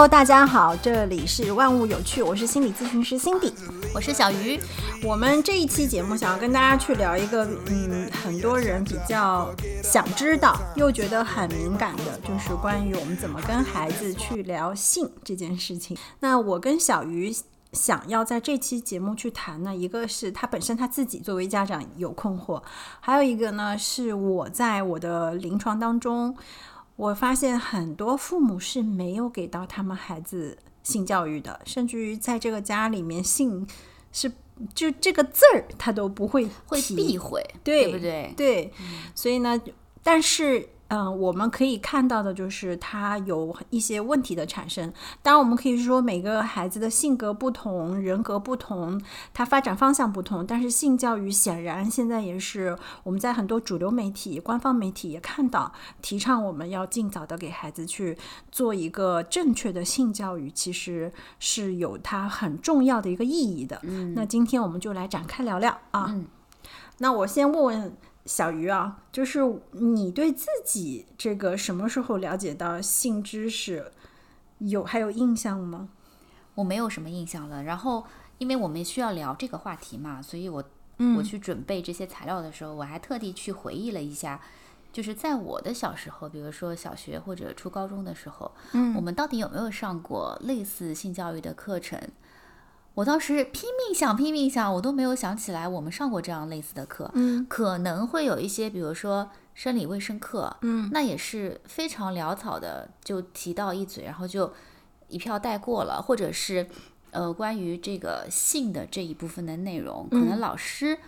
Hello，大家好，这里是万物有趣，我是心理咨询师 Cindy，我是小鱼。我们这一期节目想要跟大家去聊一个，嗯，很多人比较想知道又觉得很敏感的，就是关于我们怎么跟孩子去聊性这件事情。那我跟小鱼想要在这期节目去谈呢，一个是他本身他自己作为家长有困惑，还有一个呢是我在我的临床当中。我发现很多父母是没有给到他们孩子性教育的，甚至于在这个家里面，性是就这个字儿他都不会会避讳，对不对？对，所以呢，但是。嗯，我们可以看到的就是他有一些问题的产生。当然，我们可以说每个孩子的性格不同、人格不同，他发展方向不同。但是性教育显然现在也是我们在很多主流媒体、官方媒体也看到提倡我们要尽早的给孩子去做一个正确的性教育，其实是有它很重要的一个意义的。嗯，那今天我们就来展开聊聊啊。那我先问问。小鱼啊，就是你对自己这个什么时候了解到性知识有还有印象吗？我没有什么印象了。然后，因为我们需要聊这个话题嘛，所以我我去准备这些材料的时候，我还特地去回忆了一下，就是在我的小时候，比如说小学或者初高中的时候，嗯，我们到底有没有上过类似性教育的课程？我当时拼命想，拼命想，我都没有想起来我们上过这样类似的课。嗯，可能会有一些，比如说生理卫生课，嗯，那也是非常潦草的，就提到一嘴，然后就一票带过了。或者是呃，关于这个性的这一部分的内容，可能老师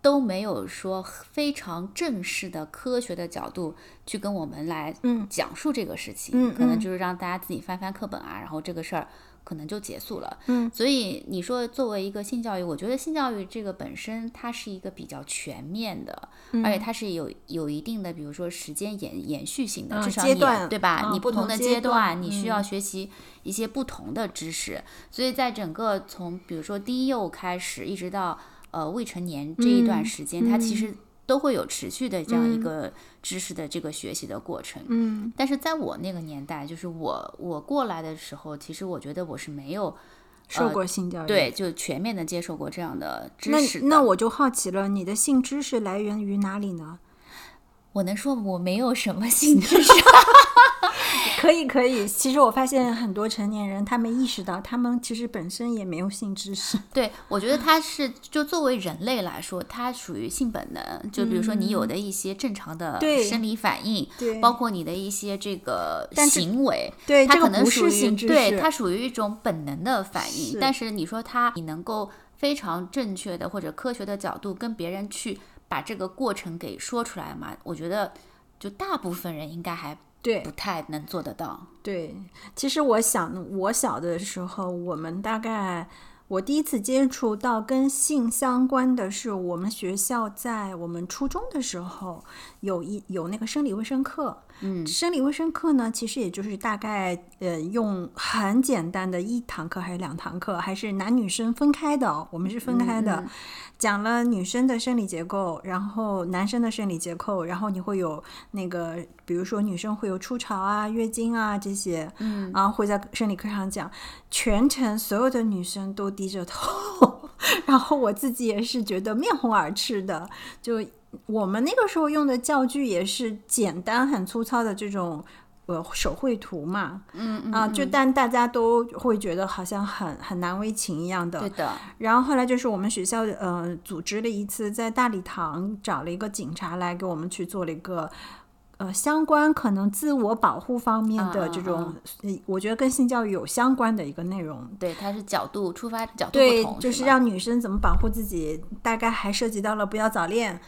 都没有说非常正式的科学的角度去跟我们来讲述这个事情。嗯，可能就是让大家自己翻翻课本啊，然后这个事儿。可能就结束了，嗯，所以你说作为一个性教育，我觉得性教育这个本身它是一个比较全面的，而且它是有有一定的，比如说时间延延续性的，至少阶段对吧？你不同的阶段，你需要学习一些不同的知识，所以在整个从比如说低幼开始，一直到呃未成年这一段时间，它其实。都会有持续的这样一个知识的这个学习的过程，嗯，但是在我那个年代，就是我我过来的时候，其实我觉得我是没有受过性教育，对，就全面的接受过这样的知识。那那我就好奇了，你的性知识来源于哪里呢？我能说我没有什么性知识。可以可以，其实我发现很多成年人他没意识到，他们其实本身也没有性知识。对，我觉得他是就作为人类来说，它属于性本能。就比如说你有的一些正常的生理反应，对，包括你的一些这个行为，对，它可能属于对它属于一种本能的反应。但是你说他，你能够非常正确的或者科学的角度跟别人去把这个过程给说出来嘛？我觉得就大部分人应该还。对，不太能做得到。对，其实我想，我小的时候，我们大概我第一次接触到跟性相关的是，我们学校在我们初中的时候有一有那个生理卫生课。嗯，生理卫生课呢，其实也就是大概呃用很简单的一堂课还是两堂课，还是男女生分开的，我们是分开的，讲了女生的生理结构，然后男生的生理结构，然后你会有那个，比如说女生会有初潮啊、月经啊这些，嗯，然后会在生理课上讲，全程所有的女生都低着头，然后我自己也是觉得面红耳赤的，就。我们那个时候用的教具也是简单、很粗糙的这种呃手绘图嘛，嗯啊，就但大家都会觉得好像很很难为情一样的。对的。然后后来就是我们学校呃组织了一次在大礼堂找了一个警察来给我们去做了一个呃相关可能自我保护方面的这种，我觉得跟性教育有相关的一个内容。对，它是角度出发角度不同，就是让女生怎么保护自己，大概还涉及到了不要早恋。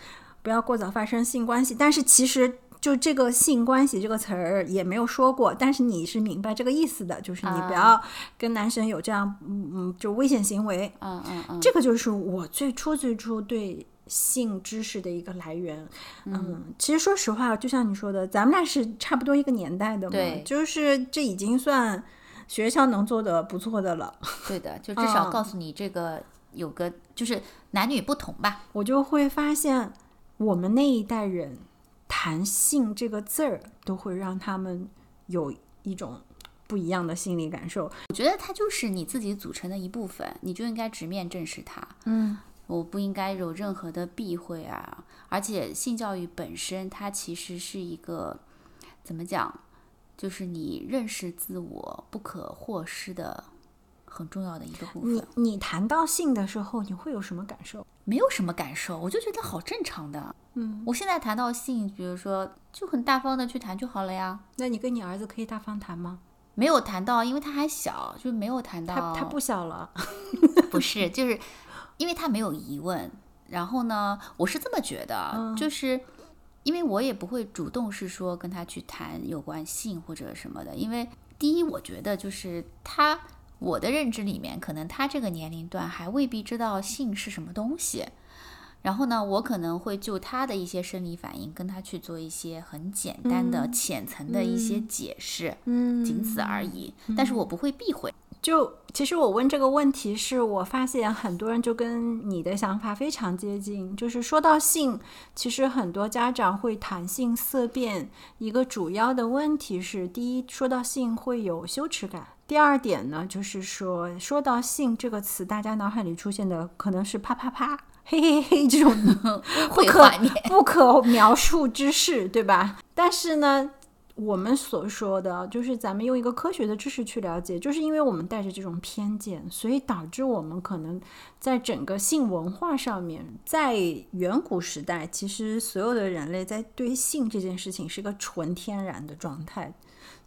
不要过早发生性关系，但是其实就这个性关系这个词儿也没有说过，但是你是明白这个意思的，就是你不要跟男生有这样嗯嗯就危险行为，嗯嗯嗯，这个就是我最初最初对性知识的一个来源。嗯，其实说实话，就像你说的，咱们俩是差不多一个年代的嘛，对，就是这已经算学校能做的不错的了。对的，就 至少告诉你这个有个就是男女不同吧，我就会发现。我们那一代人谈性这个字儿，都会让他们有一种不一样的心理感受。我觉得它就是你自己组成的一部分，你就应该直面正视它。嗯，我不应该有任何的避讳啊！而且性教育本身，它其实是一个怎么讲，就是你认识自我不可或缺的很重要的一个部你分。你谈到性的时候，你会有什么感受？没有什么感受，我就觉得好正常的。嗯，我现在谈到性，比如说就很大方的去谈就好了呀。那你跟你儿子可以大方谈吗？没有谈到，因为他还小，就没有谈到。他他不小了。不是，就是因为他没有疑问。然后呢，我是这么觉得，嗯就是因为我也不会主动是说跟他去谈有关性或者什么的，因为第一，我觉得就是他我的认知里面，可能他这个年龄段还未必知道性是什么东西。然后呢，我可能会就他的一些生理反应跟他去做一些很简单的、嗯浅层的一些解释，嗯仅此而已。但是我不会避讳。就其实我问这个问题，是我发现很多人就跟你的想法非常接近。就是说到性，其实很多家长会谈性色变，一个主要的问题是：第一，说到性会有羞耻感；第二点呢，就是说说到性这个词，大家脑海里出现的可能是啪啪啪、嘿嘿嘿这种 不可不可描述之事，对吧？但是呢，我们所说的就是咱们用一个科学的知识去了解，就是因为我们带着这种偏见，所以导致我们可能在整个性文化上面，在远古时代，其实所有的人类在对性这件事情是个纯天然的状态，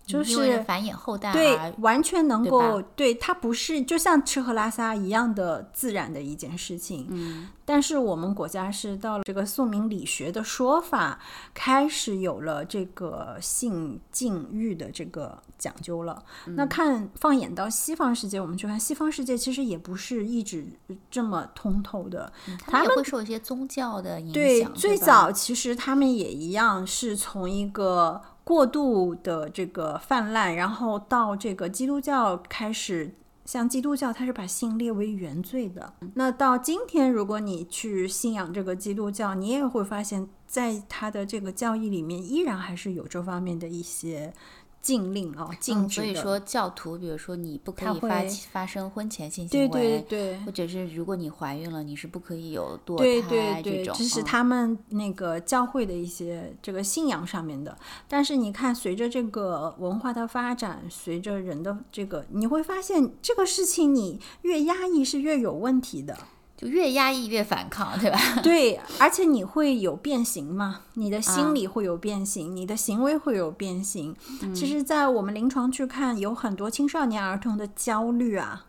就是繁衍后代对，完全能够吧对它不是就像吃喝拉撒一样的自然的一件事情。嗯，但是我们国家是到了这个宋明理学的说法，开始有了这个性禁欲的这个讲究了。那看放眼到西方世界，我们去看西方世界，其实也不是一直这么通透的。他们也会受一些宗教的影响对，响。最早其实他们也一样，是从一个过度的这个泛滥，然后到这个基督教开始。像基督教，它是把性列为原罪的。那到今天，如果你去信仰这个基督教，你也会发现，在他的这个教义里面，依然还是有这方面的一些禁令哦，禁嗯，止的。所以说教徒，比如说你不可以发发生婚前性行为，对对对或者是如果你怀孕了，你是不可以有堕对胎对对，这种。这是嗯他们那个教会的一些这个信仰上面的。但是你看，随着这个文化的发展，随着人的这个，你会发现这个事情你越压抑是越有问题的。就越压抑越反抗，对吧？对，而且你会有变形嘛？你的啊心理会有变形，你的行为会有变形。嗯其实，在我们临床去看，有很多青少年儿童的焦虑啊，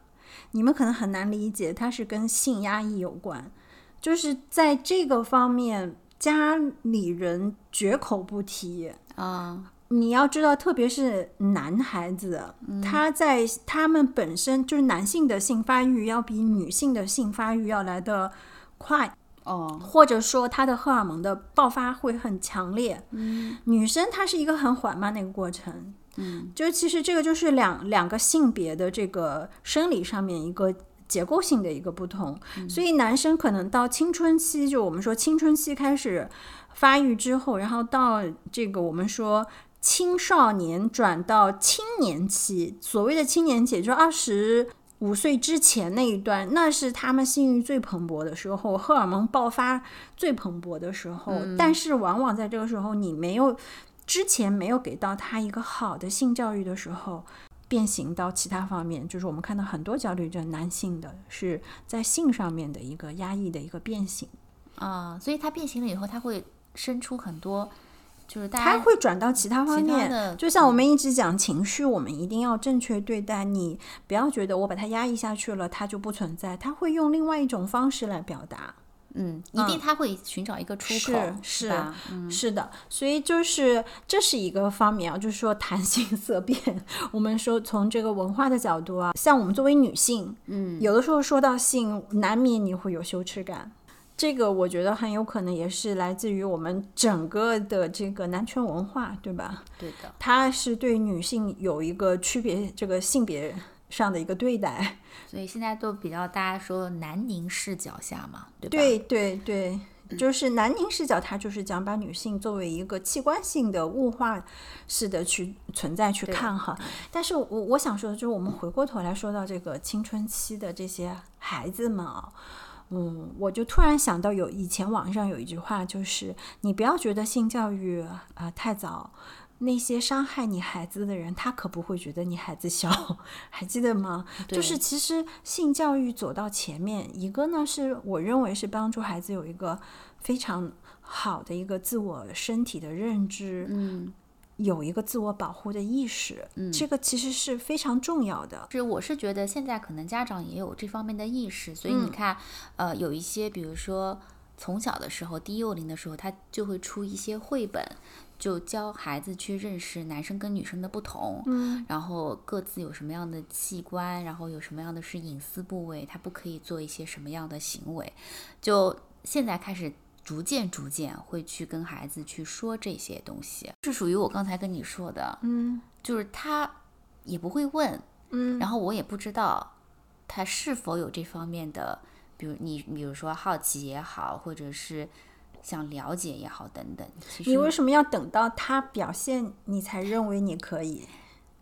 你们可能很难理解，它是跟性压抑有关。就是在这个方面，家里人绝口不提。啊，你要知道，特别是男孩子，他在他们本身就是男性的性发育要比女性的性发育要来的快，哦，或者说他的荷尔蒙的爆发会很强烈。嗯。女生她是一个很缓慢的一个过程，嗯，就其实这个就是两两个性别的这个生理上面一个结构性的一个不同，所以男生可能到青春期，就我们说青春期开始发育之后，然后到这个我们说。青少年转到青年期，所谓的青年期，也就是二十五岁之前那一段，那是他们性欲最蓬勃的时候，荷尔蒙爆发最蓬勃的时候。但是往往在这个时候，你没有之前没有给到他一个好的性教育的时候，变形到其他方面，就是我们看到很多焦虑症，男性的是在性上面的一个压抑的一个变形，啊，所以它变形了以后，他会生出很多，就是大它家会转到其他方面。就像我们一直讲情绪，我们一定要正确对待。你不要觉得我把它压抑下去了，它就不存在，它会用另外一种方式来表达。嗯，一定他会寻找一个出口，是是吧？嗯，是的，所以就是这是一个方面啊，就是说谈性 色变。我们说从这个文化的角度啊，像我们作为女性，嗯，有的时候说到性，难免你会有羞耻感。这个我觉得很有可能也是来自于我们整个的这个男权文化，对吧？对的，它是对女性有一个区别，这个性别上的一个对待。所以现在都比较大家说南宁视角下嘛，对吧？对对对，就是南宁视角，它就是讲把女性作为一个器官性的物化式的去存在去看哈。但是我我想说的就是，我们回过头来说到这个青春期的这些孩子们啊。嗯，我就突然想到，有以前网上有一句话，就是你不要觉得性教育啊太早，那些伤害你孩子的人，他可不会觉得你孩子小，还记得吗？就是其实性教育走到前面，一个呢是我认为是帮助孩子有一个非常好的一个自我身体的认知，嗯。有一个自我保护的意识，嗯，这个其实是非常重要的。是，我是觉得现在可能家长也有这方面的意识，所以你看，呃，有一些，比如说从小的时候，低幼龄的时候，他就会出一些绘本，就教孩子去认识男生跟女生的不同，嗯，然后各自有什么样的器官，然后有什么样的是隐私部位，他不可以做一些什么样的行为，就现在开始。逐渐逐渐会去跟孩子去说这些东西，是属于我刚才跟你说的，嗯，就是他也不会问，嗯，然后我也不知道他是否有这方面的，比如你，比如说好奇也好，或者是想了解也好，等等。你为什么要等到他表现，你才认为你可以？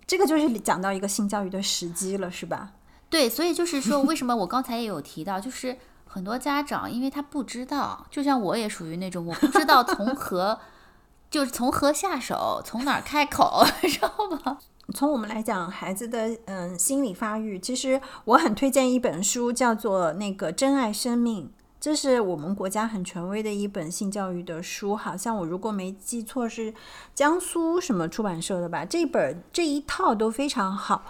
这个就是讲到一个性教育的时机了，是吧？对，所以就是说，为什么我刚才也有提到，就是。很多家长，因为他不知道，就像我也属于那种，我不知道从何，就是从何下手，从哪儿开口，知道吗？从我们来讲，孩子的嗯心理发育，其实我很推荐一本书，叫做那个《珍爱生命》，这是我们国家很权威的一本性教育的书，好像我如果没记错是江苏什么出版社的吧？这本这一套都非常好。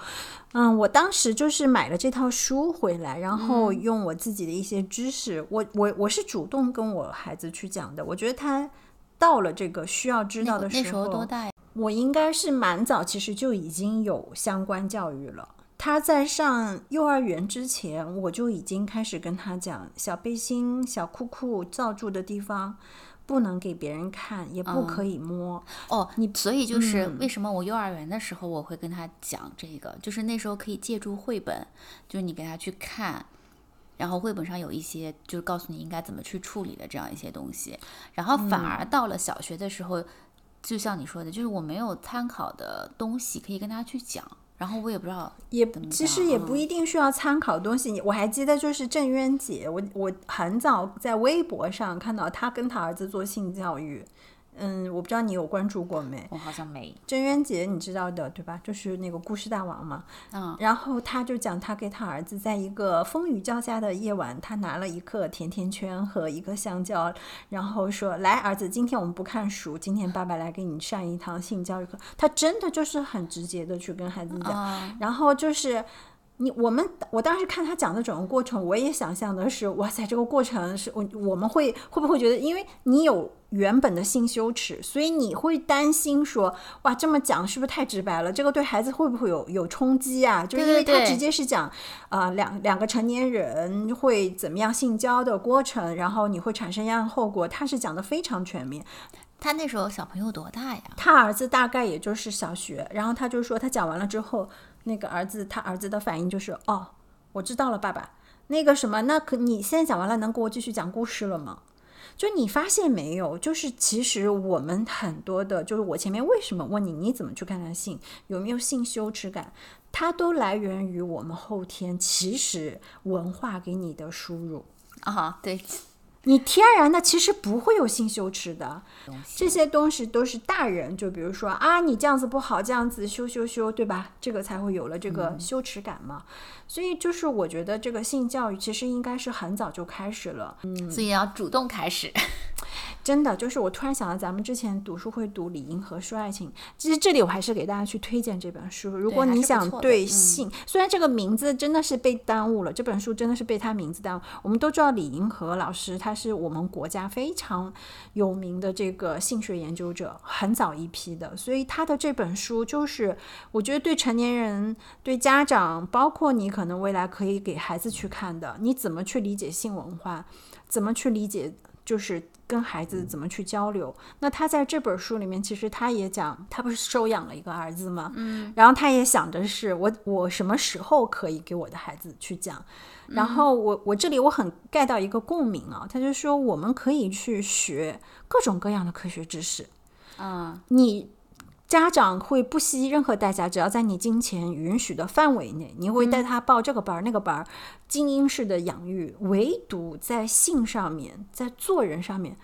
嗯，我当时就是买了这套书回来，然后用我自己的一些知识，我我我是主动跟我孩子去讲的。我觉得他到了这个需要知道的时候，多大？我应该是蛮早，其实就已经有相关教育了。他在上幼儿园之前，我就已经开始跟他讲小背心、小裤裤罩住的地方。不能给别人看，也不可以摸哦。你所以就是为什么我幼儿园的时候我会跟他讲这个，就是那时候可以借助绘本，就是你给他去看，然后绘本上有一些就是告诉你应该怎么去处理的这样一些东西。然后反而到了小学的时候，就像你说的，就是我没有参考的东西可以跟他去讲。然后我也不知道，也其实也不一定需要参考东西。我还记得就是郑渊洁，我我很早在微博上看到他跟他儿子做性教育。嗯，我不知道你有关注过没？我好像没。郑渊洁你知道的对吧？就是那个故事大王嘛。嗯。然后他就讲他给他儿子在一个风雨交加的夜晚，他拿了一个甜甜圈和一个香蕉，然后说：“来，儿子，今天我们不看书，今天爸爸来给你上一堂性教育课。”他真的就是很直接的去跟孩子讲，然后就是。你我们我当时看他讲的整个过程，我也想象的是，哇塞，这个过程是我我们会会不会觉得，因为你有原本的性羞耻，所以你会担心说，哇，这么讲是不是太直白了？这个对孩子会不会有有冲击啊？就是因为他直接是讲，啊，两两个成年人会怎么样性交的过程，然后你会产生一样后果，他是讲的非常全面。他那时候小朋友多大呀？他儿子大概也就是小学，然后他就说他讲完了之后。那个儿子，他儿子的反应就是哦，我知道了，爸爸。那个什么，那可你现在讲完了，能给我继续讲故事了吗？就你发现没有？就是其实我们很多的，就是我前面为什么问你，你怎么去看待性，有没有性羞耻感，它都来源于我们后天其实文化给你的输入啊，对。你天然的其实不会有性羞耻的，这些东西都是大人，就比如说啊，你这样子不好，这样子羞羞羞，对吧？这个才会有了这个羞耻感嘛。所以就是我觉得这个性教育其实应该是很早就开始了，嗯，所以要主动开始。真的，就是我突然想到，咱们之前读书会读李银河说爱情，其实这里我还是给大家去推荐这本书。如果你想对性，虽然这个名字真的是被耽误了，这本书真的是被他名字耽误。我们都知道李银河老师，他是我们国家非常有名的这个性学研究者，很早一批的，所以他的这本书就是我觉得对成年人、对家长，包括你可能未来可以给孩子去看的，你怎么去理解性文化，怎么去理解就是。跟孩子怎么去交流。那他在这本书里面，其实他也讲，他不是收养了一个儿子吗？嗯，然后他也想着是，我我什么时候可以给我的孩子去讲？然后我我这里我很 get 到一个共鸣啊，他就说我们可以去学各种各样的科学知识，嗯，你。家长会不惜任何代价，只要在你金钱允许的范围内，你会带他报这个班儿、那个班儿，精英式的养育。唯独在性上面，在做人上面，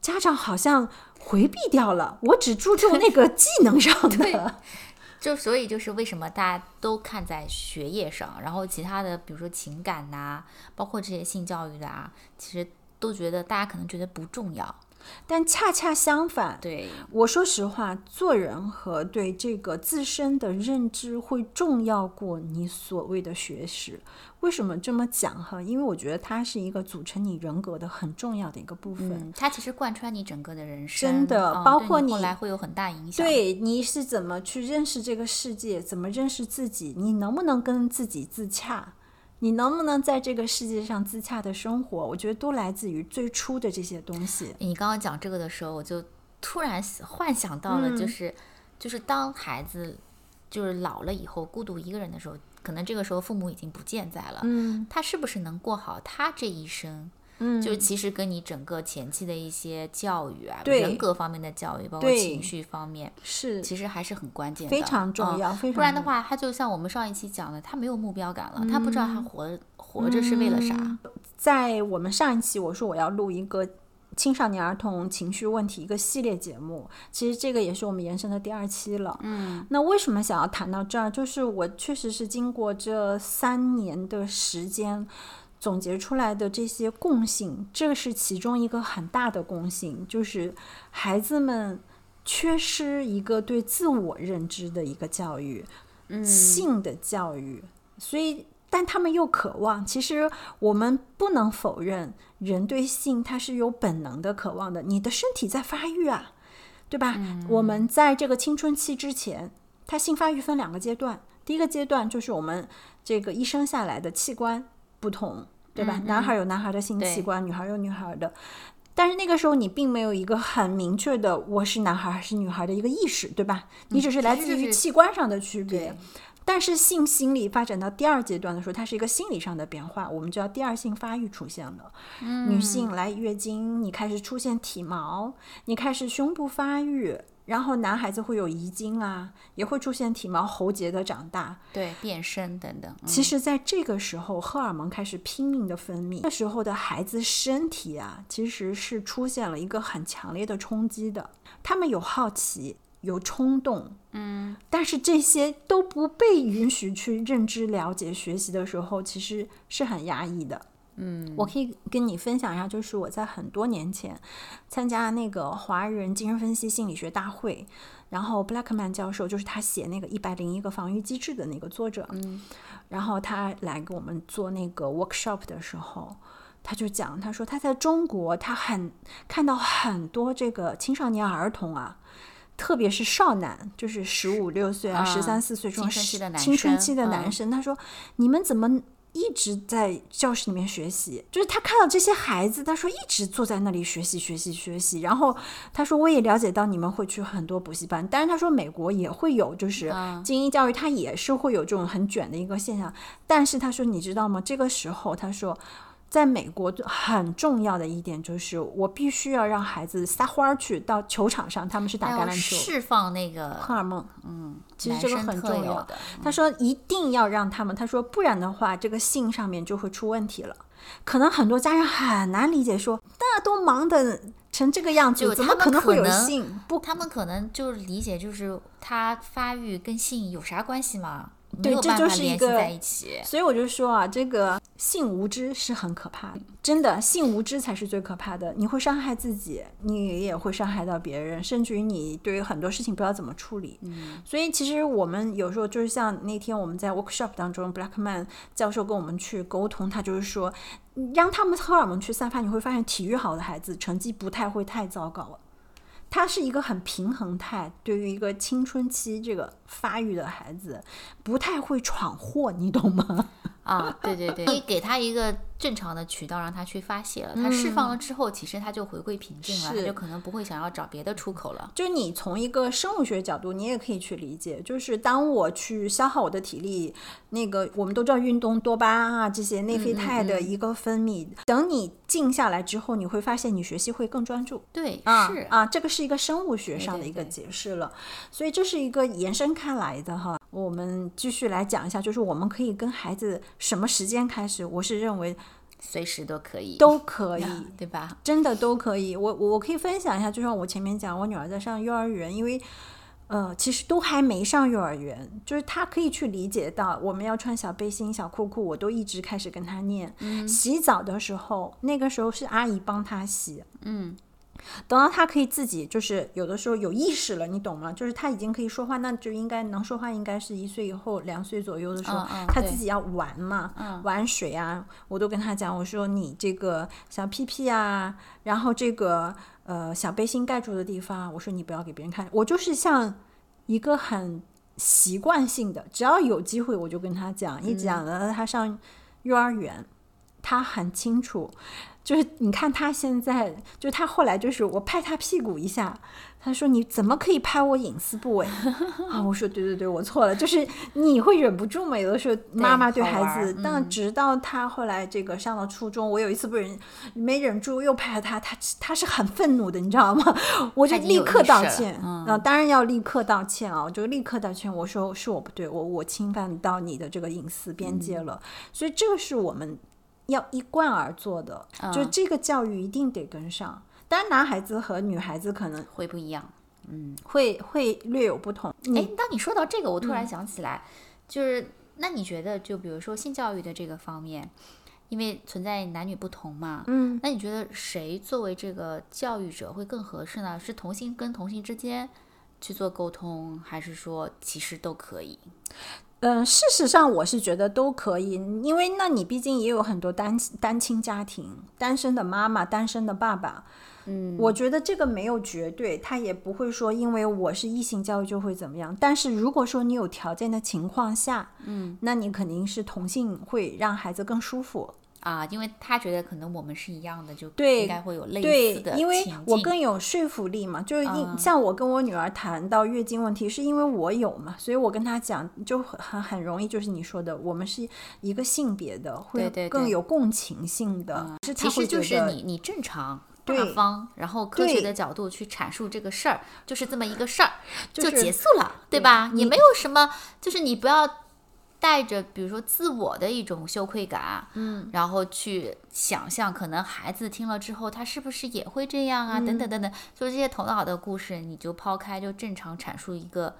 家长好像回避掉了。我只注重那个技能上的。就所以就是为什么大家都看在学业上，然后其他的，比如说情感呐，包括这些性教育的啊，其实都觉得大家可能觉得不重要。但恰恰相反，对我说实话，做人和对这个自身的认知会重要过你所谓的学识。为什么这么讲哈？因为我觉得它是一个组成你人格的很重要的一个部分。它其实贯穿你整个的人生，真的，包括你后来会有很大影响。对，你是怎么去认识这个世界？怎么认识自己？你能不能跟自己自洽？你能不能在这个世界上自洽的生活？我觉得都来自于最初的这些东西。你刚刚讲这个的时候，我就突然幻想到了，就是，就是当孩子就是老了以后孤独一个人的时候，可能这个时候父母已经不健在了，嗯，他是不是能过好他这一生？嗯，就是其实跟你整个前期的一些教育啊，人格方面的教育，包括情绪方面，是其实还是很关键的，非常重要。非常不然的话，他就像我们上一期讲的，他没有目标感了，他不知道他活活着是为了啥。在我们上一期我说我要录一个青少年儿童情绪问题一个系列节目，其实这个也是我们延伸的第二期了。嗯，那为什么想要谈到这儿？就是我确实是经过这三年的时间。总结出来的这些共性，这是其中一个很大的共性，就是孩子们缺失一个对自我认知的一个教育，嗯性的教育。所以，但他们又渴望。其实，我们不能否认，人对性他是有本能的渴望的。你的身体在发育啊，对吧？我们在这个青春期之前，它性发育分两个阶段，第一个阶段就是我们这个一生下来的器官。不同，对吧？男孩有男孩的性器官，女孩有女孩的。但是那个时候你并没有一个很明确的我是男孩还是女孩的一个意识，对吧？你只是来自于器官上的区别。但是性心理发展到第二阶段的时候，它是一个心理上的变化，我们叫第二性发育出现了。女性来月经，你开始出现体毛，你开始胸部发育。然后男孩子会有遗精啊，也会出现体毛、喉结的长大，对，变身等等。其实，在这个时候，荷尔蒙开始拼命的分泌，那时候的孩子身体啊，其实是出现了一个很强烈的冲击的。他们有好奇，有冲动，嗯，但是这些都不被允许去认知、了解、学习的时候，其实是很压抑的。嗯，我可以跟你分享一下，就是我在很多年前参加那个华人精神分析心理学大会，然后 Blackman 教授就是他写那个一百零一个防御机制的那个作者，嗯，然后他来给我们做那个 workshop 的时候，他就讲，他说他在中国，他很看到很多这个青少年儿童啊，特别是少男，就是十五六岁啊，十三四岁这种青春期的男生，他说你们怎么？一直在教室里面学习，就是他看到这些孩子，他说一直坐在那里学习学习学习。然后他说我也了解到你们会去很多补习班，但是他说美国也会有，就是精英教育，他也是会有这种很卷的一个现象。但是他说你知道吗？这个时候他说。在美国很重要的一点就是，我必须要让孩子撒欢儿去到球场上，他们是打橄榄球，释放那个荷尔蒙。嗯，其实这个很重要的。他说一定要让他们，他说不然的话，这个性上面就会出问题了。可能很多家长很难理解，说那都忙的成这个样子，怎么可能会有性？不，他们可能就是理解就是他发育跟性有啥关系吗？对，这就是一个，在一起。所以我就说啊，这个性无知是很可怕的，真的，性无知才是最可怕的。你会伤害自己，你也会伤害到别人，甚至于你对于很多事情不知道怎么处理。嗯，所以其实我们有时候就是像那天我们在 workshop 当中，Blackman 教授跟我们去沟通，他就是说，让他们荷尔蒙去散发，你会发现体育好的孩子成绩不太会太糟糕了。它是一个很平衡态，对于一个青春期这个发育的孩子，不太会闯祸，你懂吗？啊，对对对，你给他一个正常的渠道让他去发泄了。他释放了之后，其实他就回归平静了，他就可能不会想要找别的出口了。就是你从一个生物学角度，你也可以去理解，就是当我去消耗我的体力，那个我们都知道运动多巴胺啊这些内啡肽的一个分泌，等你静下来之后，你会发现你学习会更专注。对，啊是啊，这个是一个生物学上的一个解释了，所以这是一个延伸开来的哈。我们继续来讲一下，就是我们可以跟孩子什么时间开始？我是认为随时都可以，都可以，对吧？真的都可以。我我可以分享一下，就像我前面讲，我女儿在上幼儿园，因为呃，其实都还没上幼儿园，就是她可以去理解到我们要穿小背心、小裤裤，我都一直开始跟她念。洗澡的时候，那个时候是阿姨帮她洗，嗯，等到他可以自己，就是有的时候有意识了，你懂吗？就是他已经可以说话，那就应该能说话，应该是一岁以后、两岁左右的时候，嗯嗯他自己要玩嘛，玩水啊，我都跟他讲，我说你这个小屁屁啊，然后这个呃小背心盖住的地方，我说你不要给别人看，我就是像一个很习惯性的，只要有机会我就跟他讲，一讲了他上幼儿园，他很清楚。就是你看他现在，就他后来就是我拍他屁股一下，他说你怎么可以拍我隐私部位 啊？我说对对对，我错了，就是你会忍不住嘛。有的时候妈妈对孩子，但直到他后来这个上了初中，我有一次不忍没忍住又拍了他，他他是很愤怒的，你知道吗？我就立刻道歉，嗯啊，当然要立刻道歉啊，我就立刻道歉，我说是我不对，我我侵犯到你的这个隐私边界了，所以这个是我们要一贯而做的，就这个教育一定得跟上。当然，男孩子和女孩子可能会不一样。嗯会会略有不同。哎，当你说到这个，我突嗯然想起来，就是那你觉得，就比如说性教育的这个方面，因为存在男女不同嘛，嗯，那你觉得谁作为这个教育者会更合适呢？是同性跟同性之间去做沟通，还是说其实都可以？嗯，事实上我是觉得都可以，因为那你毕竟也有很多单单亲家庭，单身的妈妈、单身的爸爸。嗯，我觉得这个没有绝对，他也不会说因为我是异性教育就会怎么样。但是如果说你有条件的情况下，嗯，那你肯定是同性会让孩子更舒服。啊，因为他觉得可能我们是一样的，就对应该会有类似的，因为我更有说服力嘛，就是像我跟我女儿谈到月经问题，是因为我有嘛，所以我跟她讲就很很很容易，就是你说的，我们是一个性别的，会更有共情性的，是她会其实就是你你正常。大对方，然后科学的角度去阐述这个事儿，就是这么一个事儿，就就结束了，对吧？也没有什么，就是你不要带着比如说自我的一种羞愧感，嗯，然后去想象可能孩子听了之后他是不是也会这样啊，等等等等，就是这些头脑的故事，你就抛开，就正常阐述一个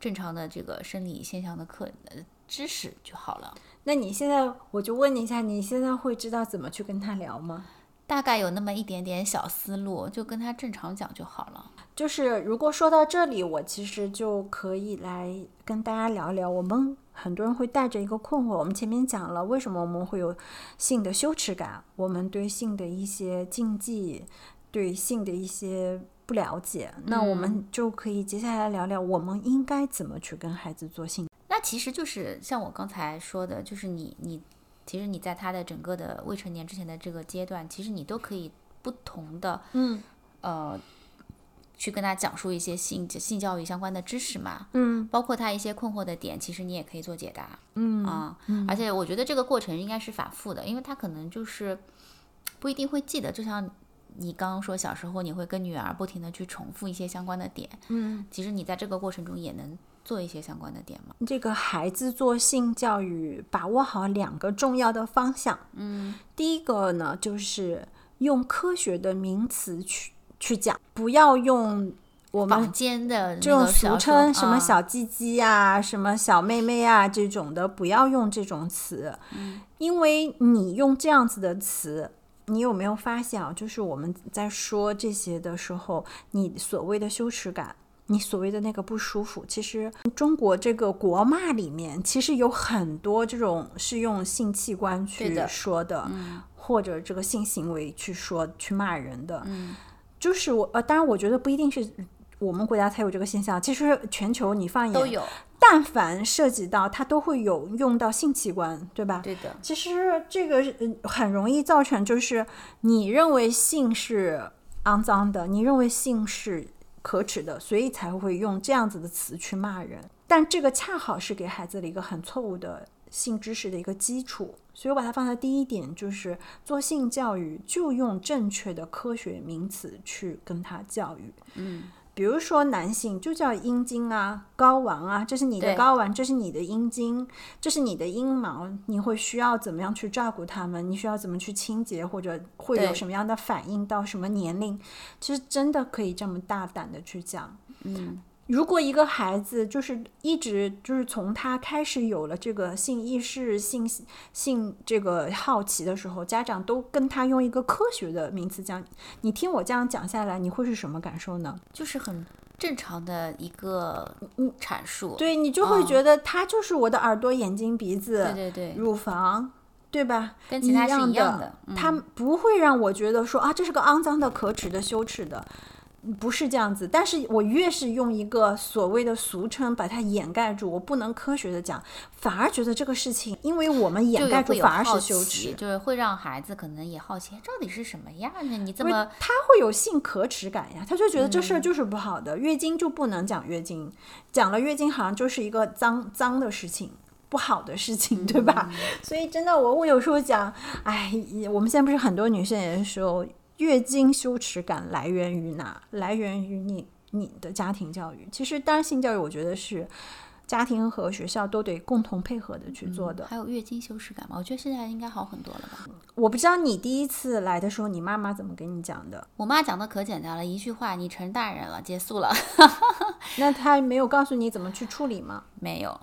正常的这个生理现象的课呃知识就好了。那你现在我就问你一下，你现在会知道怎么去跟他聊吗？大概有那么一点点小思路，就跟他正常讲就好了。就是如果说到这里，我其实就可以来跟大家聊聊，我们很多人会带着一个困惑。我们前面讲了，为什么我们会有性的羞耻感，我们对性的一些禁忌，对性的一些不了解，那我们就可以接下来聊聊，我们应该怎么去跟孩子做性。那其实就是像我刚才说的，就是你你其实你在他的整个的未成年之前的这个阶段，其实你都可以不同的嗯呃去跟他讲述一些性性教育相关的知识嘛，嗯包括他一些困惑的点，其实你也可以做解答嗯啊。而且我觉得这个过程应该是反复的，因为他可能就是不一定会记得，就像。你刚刚说小时候你会跟女儿不停的去重复一些相关的点，嗯，其实你在这个过程中也能做一些相关的点吗。这个孩子做性教育，把握好两个重要的方向。嗯，第一个呢，就是用科学的名词去去讲，不要用我们坊间的这种俗称什么啊小鸡鸡呀、什么小妹妹啊这种的，不要用这种词，嗯因为你用这样子的词。你有没有发现啊？就是我们在说这些的时候，你所谓的羞耻感，你所谓的那个不舒服，其实中国这个国骂里面，其实有很多这种是用性器官去说的，嗯或者这个性行为去说去骂人的。嗯就是我呃，当然我觉得不一定是我们国家才有这个现象，其实全球你放眼都有，但凡涉及到它都会有用到性器官，对吧？对的，其实这个呃很容易造成，就是你认为性是肮脏的，你认为性是可耻的，所以才会用这样子的词去骂人。但这个恰好是给孩子的一个很错误的性知识的一个基础，所以我把它放在第一点，就是做性教育就用正确的科学名词去跟他教育。嗯，比如说男性就叫阴茎啊、睾丸啊，这是你的睾丸，这是你的阴茎，这是你的阴毛，你会需要怎么样去照顾它们？你需要怎么去清洁，或者会有什么样的反应？到什么年龄？其实真的可以这么大胆的去讲。嗯，如果一个孩子就是一直就是从他开始有了这个性意识、性性这个好奇的时候，家长都跟他用一个科学的名词讲，你听我这样讲下来，你会是什么感受呢？就是很正常的一个阐述。对你就会嗯觉得他就是我的耳朵、眼睛、鼻子、对对对，乳房，对吧？跟其他是一一样的。嗯他不会让我觉得说啊，这是个肮脏的、可耻的、羞耻的，不是这样子。但是我越是用一个所谓的俗称把它掩盖住，我不能科学的讲，反而觉得这个事情，因为我们掩盖住反而好是羞耻。就是会让孩子可能也好奇，到底是什么样呢？你这么他会有性可耻感呀，他就觉得这事嗯儿就是不好的，月经就不能讲月经，讲了月经好像就是一个脏脏的事情。不好的事情，对吧？嗯所以真的，我我有时候讲，哎，我们现在不是很多女生也是说，月经羞耻感来源于哪？来源于你你的家庭教育。其实，当然性教育，我觉得是家庭和学校都得共同配合的去做的。还有月经羞耻感吗？我觉得现在应该好很多了吧。我不知道你第一次来的时候，你妈妈怎么跟你讲的？我妈讲的可简单了，一句话，你成大人了，结束了。那她没有告诉你怎么去处理吗？没有，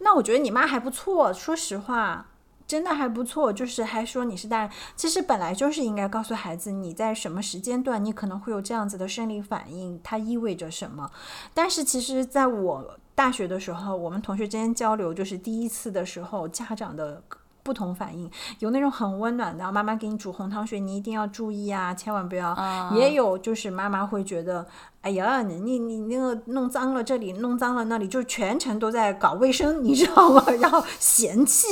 那我觉得你妈还不错，说实话，真的还不错。就是还说你是大人，其实本来就是应该告诉孩子你在什么时间段你可能会有这样子的生理反应，它意味着什么。但是其实在我大学的时候，我们同学之间交流，就是第一次的时候，家长的。不同反应，有那种很温暖的，妈妈给你煮红糖水，你一定要注意啊，千万不要。啊也有就是妈妈会觉得，哎呀，你你你那个弄脏了这里，弄脏了那里，就全程都在搞卫生，你知道吗？然后嫌弃。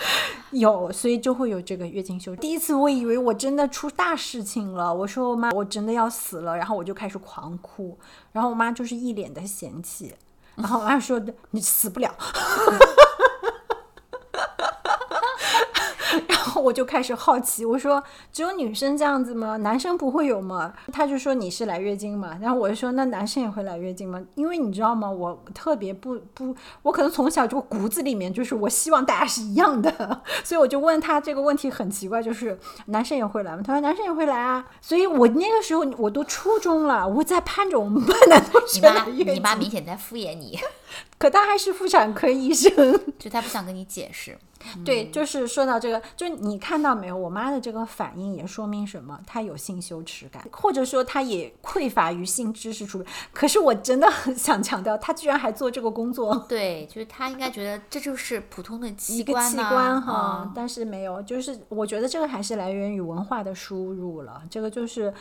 有，所以就会有这个月经羞。第一次我以为我真的出大事情了，我说我妈，我真的要死了，然后我就开始狂哭，然后我妈就是一脸的嫌弃，然后我妈说你死不了。然后我就开始好奇，我说只有女生这样子吗？男生不会有吗？他就说你是来月经嘛，然后我就说那男生也会来月经吗？因为你知道吗，我特别不不，我可能从小就骨子里面就是我希望大家是一样的，所以我就问他这个问题很奇怪，就是男生也会来吗？他说男生也会来啊，所以我那个时候我都初中了，我在盼着我们班男同学月经，你妈明显在敷衍你，可他还是妇产科医生。就他不想跟你解释。对，就是说到这个，就你看到没有，我妈的这个反应也说明什么？她有性羞耻感，或者说她也匮乏于性知识储备。可是我真的很想强调，她居然还做这个工作，对，就是她应该觉得这就是普通的器一个器官哈、嗯但是没有，就是我觉得这个还是来源于文化的输入了，这个就是。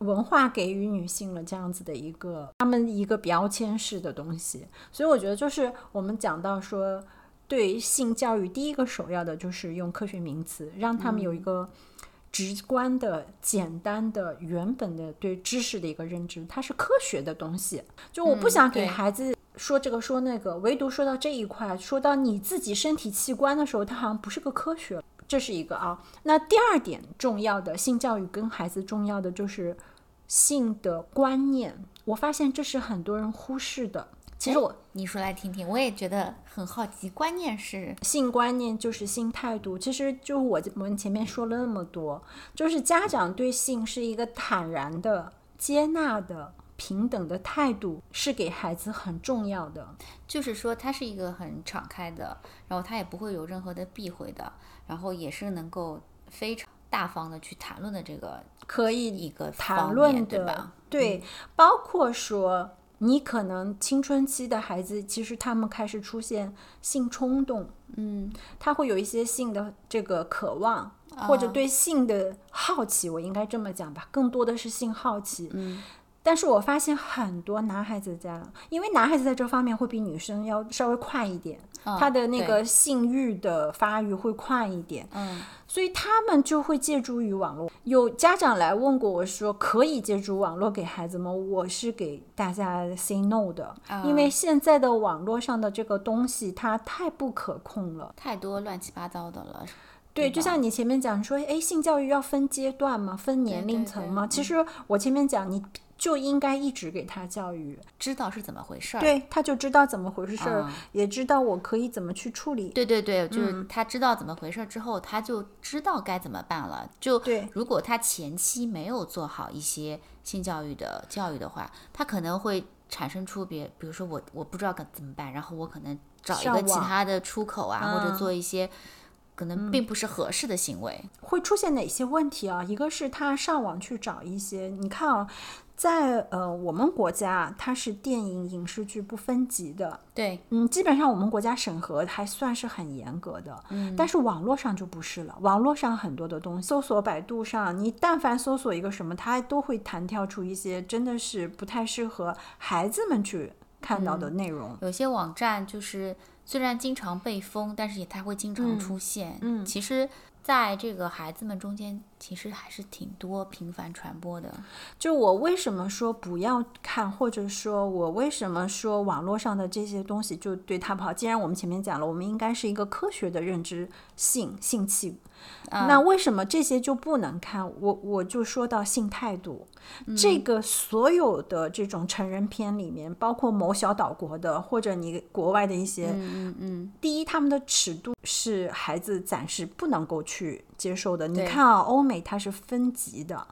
文化给予女性了这样子的一个他们一个标签式的东西，所以我觉得就是我们讲到说，对性教育第一个首要的就是用科学名词，让他们有一个直观的、简单的、原本的对知识的一个认知，它是科学的东西。就我不嗯想给孩子说这个说那个，唯独说到这一块，说到你自己身体器官的时候，它好像不是个科学。这是一个啊。那第二点重要的性教育跟孩子重要的就是性的观念，我发现这是很多人忽视的。其实我你说来听听，我也觉得很好奇。观念是，性观念就是性态度，其实就我我们前面说了那么多，就是家长对性是一个坦然的、接纳的、平等的态度，是给孩子很重要的。就是说他是一个很敞开的，然后他也不会有任何的避讳的，然后也是能够非常大方的去谈论的这个可以一个谈论的对吧？对，包括说你可能青春期的孩子，其实他们开始出现性冲动，嗯，他会有一些性的这个渴望，或者啊对性的好奇，我应该这么讲吧，更多的是性好奇。嗯，但是我发现很多男孩子家，因为男孩子在这方面会比女生要稍微快一点，嗯他的那个性欲的发育会快一点，嗯，所以他们就会借助于网络。有家长来问过我说，可以借助网络给孩子吗？我是给大家 say no 的，啊因为现在的网络上的这个东西它太不可控了。太多乱七八糟的了。对，就像你前面讲说，哎，性教育要分阶段吗？分年龄对对层吗？其实我前面讲，你就应该一直给他教育，知道是怎么回事儿。对，他就知道怎么回事儿，啊也知道我可以怎么去处理。对对对，嗯就是他知道怎么回事儿之后，他就知道该怎么办了。就对如果他前期没有做好一些性教育的教育的话，他可能会产生出别，比如说我我不知道该怎么办，然后我可能找一个其他的出口啊，或者嗯做一些可能并不是合适的行为。会出现哪些问题啊？一个是他上网去找一些，你看啊，在呃我们国家啊，它是电影影视剧不分级的，对，嗯，基本上我们国家审核还算是很严格的，嗯，但是网络上就不是了。网络上很多的东西，搜索百度上，你但凡搜索一个什么，它都会弹跳出一些真的是不太适合孩子们去看到的内容。有些网站就是虽然经常被封，但是也它会经常出现。嗯其实在这个孩子们中间，其实还是挺多频繁传播的。就我为什么说不要看，或者说我为什么说网络上的这些东西就对他不好？既然我们前面讲了，我们应该是一个科学的认知性性器，那为什么这些就不能看？我我就说到性态度，这个所有的这种成人片里面，包括某小岛国的或者你国外的一些，嗯嗯第一，他们的尺度是孩子暂时不能够去接受的。你看啊，欧美它是分级的。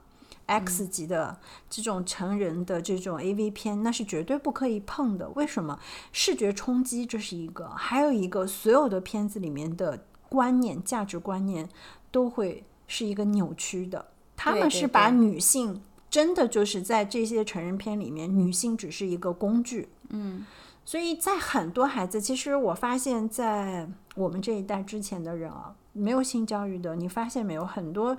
X 级的这种成人的这种 A V 片，那是绝对不可以碰的。为什么？视觉冲击这是一个，还有一个，所有的片子里面的观念、价值观念都会是一个扭曲的。他们是把女性真的就是在这些成人片里面，女性只是一个工具。嗯，所以在很多孩子，其实我发现，在我们这一代之前的人啊，没有性教育的，你发现没有，很多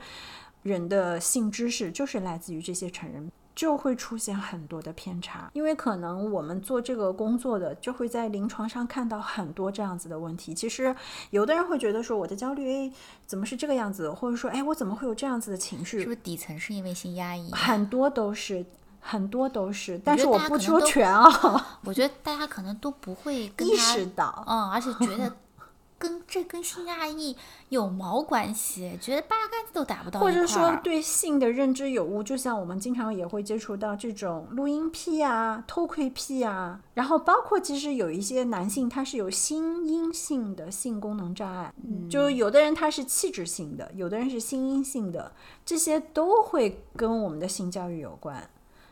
人的性知识就是来自于这些成人。就会出现很多的偏差，因为可能我们做这个工作的，就会在临床上看到很多这样子的问题。其实有的人会觉得说，我的焦虑，哎，怎么是这个样子？或者说，哎，我怎么会有这样子的情绪？是不是底层是因为性压抑？很多都是，很多都是，但是我不说全啊，我觉得大家可能都不会意识到。嗯，而且觉得跟这跟性压抑有毛关系？觉得八竿子都打不到或。者说对性的认知有误，就像我们经常也会接触到这种录音癖啊、偷窥癖啊，然后包括其实有一些男性他是有心因性的性功能障碍，就有的人他是气质性的，有的人是心因性的，这些都会跟我们的性教育有关。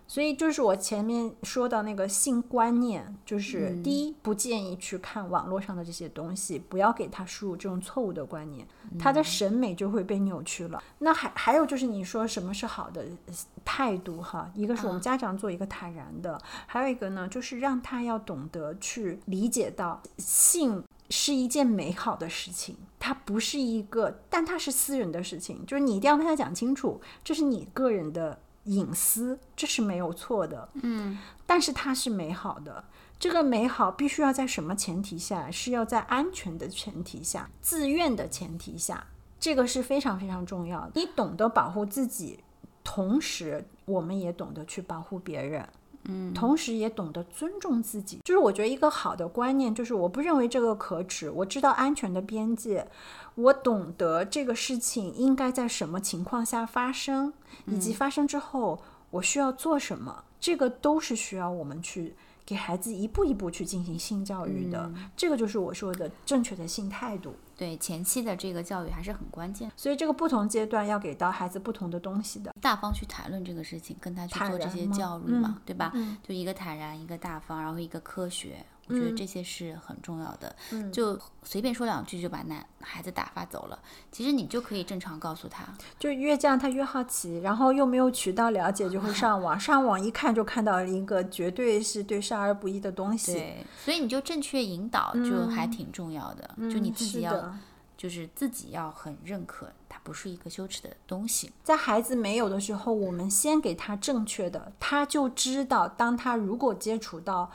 所以就是我前面说到那个性观念，就是第一，不建议去看网络上的这些东西，不要给他输入这种错误的观念，他的审美就会被扭曲了。那还还有就是你说什么是好的呃态度哈？一个是我们家长做一个坦然的，还有一个呢，就是让他要懂得去理解到性。是一件美好的事情，它不是一个，但它是私人的事情，就是你一定要跟他讲清楚，这是你个人的隐私，这是没有错的。嗯，但是它是美好的，这个美好必须要在什么前提下？是要在安全的前提下、自愿的前提下，这个是非常非常重要的。你懂得保护自己，同时我们也懂得去保护别人。嗯，同时也懂得尊重自己，就是我觉得一个好的观念，就是我不认为这个可耻，我知道安全的边界，我懂得这个事情应该在什么情况下发生，以及发生之后我需要做什么，这个都是需要我们去给孩子一步一步去进行性教育的。这个就是我说的正确的性态度。对前期的这个教育还是很关键，所以这个不同阶段要给到孩子不同的东西的。大方去谈论这个事情，跟他去做这些教育嘛，嗯对吧？嗯就一个坦然，一个大方，然后一个科学，我觉得嗯这些是很重要的。嗯就随便说两句就把男孩子打发走了，其实你就可以正常告诉他，就越这样，他越好奇，然后又没有渠道了解，就会上网。上网一看就看到一个绝对是对少儿不宜的东西。对，所以你就正确引导，就还挺重要的。就你嗯自己要就是自己要很认可，它不是一个羞耻的东西。在孩子没有的时候，我们先给他正确的，他就知道，当他如果接触到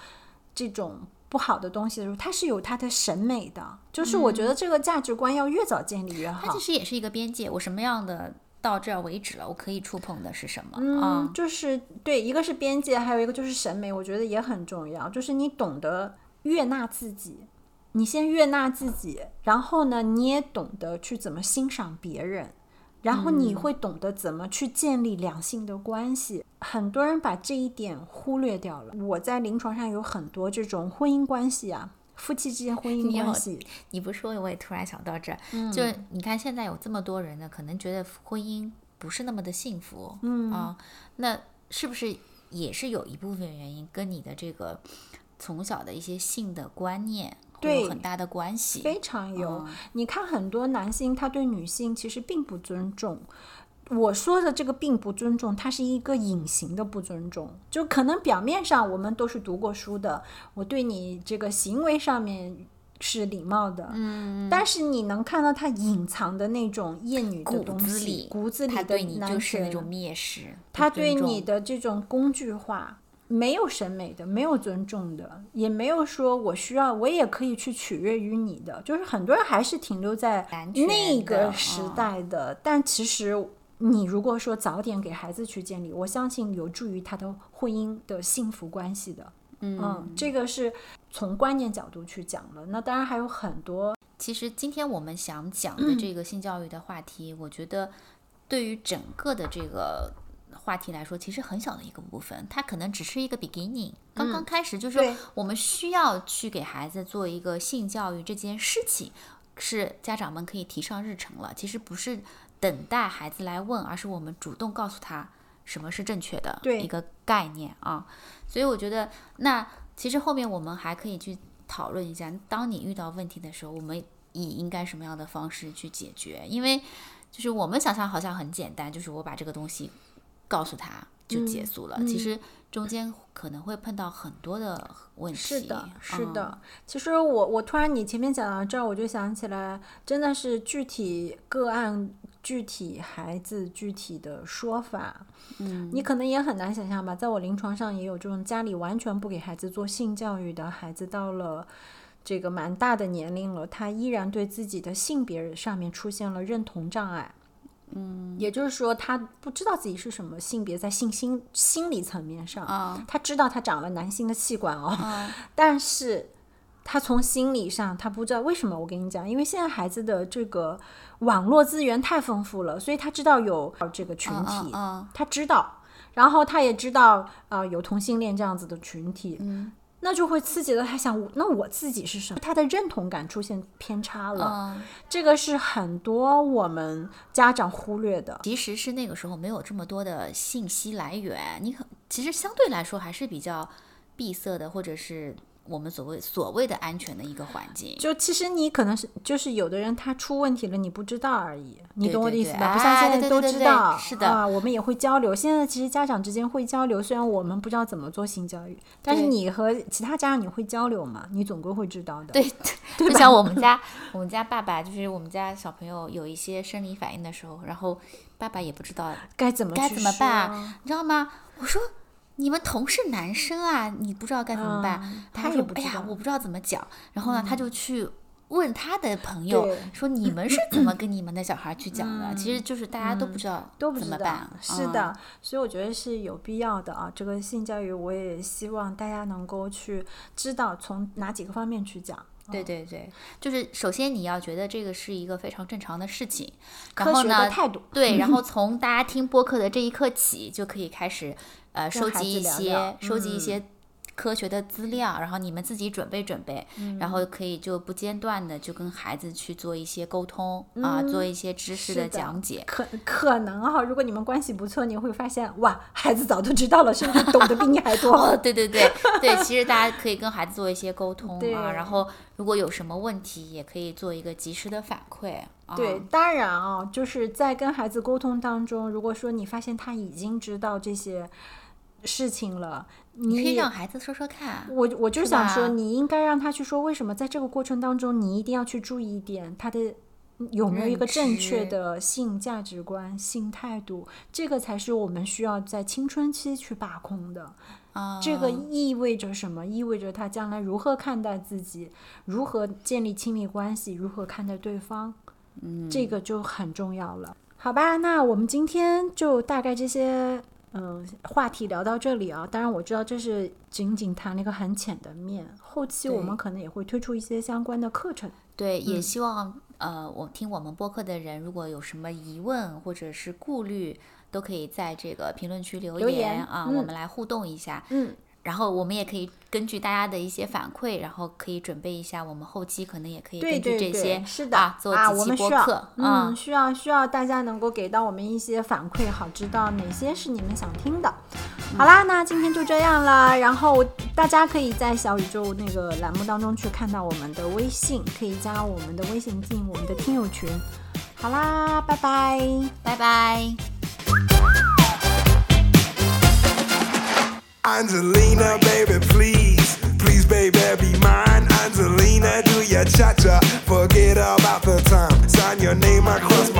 这种不好的东西的时候，它是有它的审美的。就是我觉得这个价值观要越早建立越好它其。实也是一个边界，我什么样的到这儿为止了，我可以触碰的是什么啊？嗯，就是对，一个是边界，还有一个就是审美，我觉得也很重要。就是你懂得悦纳自己，你先悦纳自己，然后呢，你也懂得去怎么欣赏别人，然后你会懂得怎么去建立两性的关系。很多人把这一点忽略掉了。我在临床上有很多这种婚姻关系啊，夫妻之间婚姻关系，你不说，我也突然想到这儿，嗯就是你看现在有这么多人呢，可能觉得婚姻不是那么的幸福，嗯啊，那是不是也是有一部分原因跟你的这个从小的一些性的观念有很大的关系？非常有。嗯你看，很多男性他对女性其实并不尊重。我说的这个并不尊重，它是一个隐形的不尊重，就可能表面上我们都是读过书的，我对你这个行为上面是礼貌的，嗯，但是你能看到他隐藏的那种厌女的骨东西子里，骨子里的他对你就是那种蔑视，他对你的这种工具化，没有审美的，没有尊重的，也没有说我需要，我也可以去取悦于你的，就是很多人还是停留在那个时嗯代的。但其实你如果说早点给孩子去建立，我相信有助于他的婚姻的幸福关系的。嗯，这个是从观念角度去讲了。那当然还有很多，其实今天我们想讲嗯的 这个性教育的话题，我觉得对于整个的这个话题来说，其实很小的一个部分，它可能只是一个 beginning，刚刚开始，就是我们需要去给孩子做一个性教育这件事情，是家长们可以提上日程了。其实不是等待孩子来问，而是我们主动告诉他什么是正确的一个概念啊。所以我觉得，那其实后面我们还可以去讨论一下，当你遇到问题的时候，我们以应该什么样的方式去解决？因为就是我们想象好像很简单，就是我把这个东西告诉他就结束了。其实中间可能会碰到很多的问题。是的，是嗯的。其实我我突然你前面讲到这儿，我就想起来，真的是具体个案、具体孩子、具体的说法。嗯，你可能也很难想象吧，在我临床上也有这种家里完全不给孩子做性教育的孩子，到了。这个蛮大的年龄了，他依然对自己的性别上面出现了认同障碍。嗯，也就是说，他不知道自己是什么性别，在性心心理层面上，啊他知道他长了男性的器官哦，啊 但是他从心理上他不知道为什么。我跟你讲，因为现在孩子的这个网络资源太丰富了，所以他知道有这个群体，他知道，然后他也知道啊、呃有同性恋这样子的群体，嗯那就会刺激到他想，那我自己是什么？他的认同感出现偏差了，嗯，这个是很多我们家长忽略的。其实是那个时候没有这么多的信息来源，你可其实相对来说还是比较闭塞的，或者是我们所谓所谓的安全的一个环境。就其实你可能是就是有的人他出问题了，你不知道而已，你懂我的意思吧？不像哎现在都对对对对知道，是的啊，我们也会交流。现在其实家长之间会交流，虽然我们不知道怎么做性教育，但是你和其他家长你会交流嘛？你总归会知道的。对，就像我们家，我们家爸爸就是我们家小朋友有一些生理反应的时候，然后爸爸也不知道该怎么该怎么办，你知道吗？我说你们同是男生啊，你不知道该怎么办？嗯他说哎呀我不知道怎么讲。然后呢，他就去。问他的朋友说：“你们是怎么跟你们的小孩去讲的？其实就是大家都不知道嗯都不知道怎么办。，是嗯的，所以我觉得是有必要的啊。这个性教育，我也希望大家能够去知道从哪几个方面去讲。对对对，就是首先你要觉得这个是一个非常正常的事情，然后呢，态度，对，然后 从大家听播客的这一刻起，就可以开始呃收集一些收集一嗯些科学的资料，然后你们自己准备准备，嗯然后可以就不间断的就跟孩子去做一些沟通、啊，做一些知识的讲解。可可能哈、如果你们关系不错，你会发现哇，孩子早都知道了，甚至懂得比你还多。哦，对对对 对，其实大家可以跟孩子做一些沟通啊，然后如果有什么问题，也可以做一个及时的反馈。啊、对，当然啊，就是在跟孩子沟通当中，如果说你发现他已经知道这些事情了，你可以让孩子说说看。我我就想说，你应该让他去说，为什么在这个过程当中，你一定要去注意一点他的有没有一个正确的性价值观、性态度，这个才是我们需要在青春期去把控的。啊，这个意味着什么？意味着他将来如何看待自己，如何建立亲密关系，如何看待对方，嗯，这个就很重要了。好吧，那我们今天就大概这些嗯、话题聊到这里啊。当然我知道这是仅仅谈了一个很浅的面，后期我们可能也会推出一些相关的课程。对，也嗯希望呃，我听我们播客的人，如果有什么疑问或者是顾虑，都可以在这个评论区留留言啊，嗯我们来互动一下。嗯，然后我们也可以根据大家的一些反馈，然后可以准备一下，我们后期可能也可以对根据对对，这些是的啊做啊，几期我们需要播客嗯，啊需要需要大家能够给到我们一些反馈，好知道哪些是你们想听的。好啦，那今天就这样了。然后大家可以在小宇宙那个栏目当中去看到我们的微信，可以加我们的微信进我们的听友群。好啦，拜拜。拜拜。Angelina, baby, please, please, baby, be mine. Angelina, do your cha cha, forget about the time. Sign your name across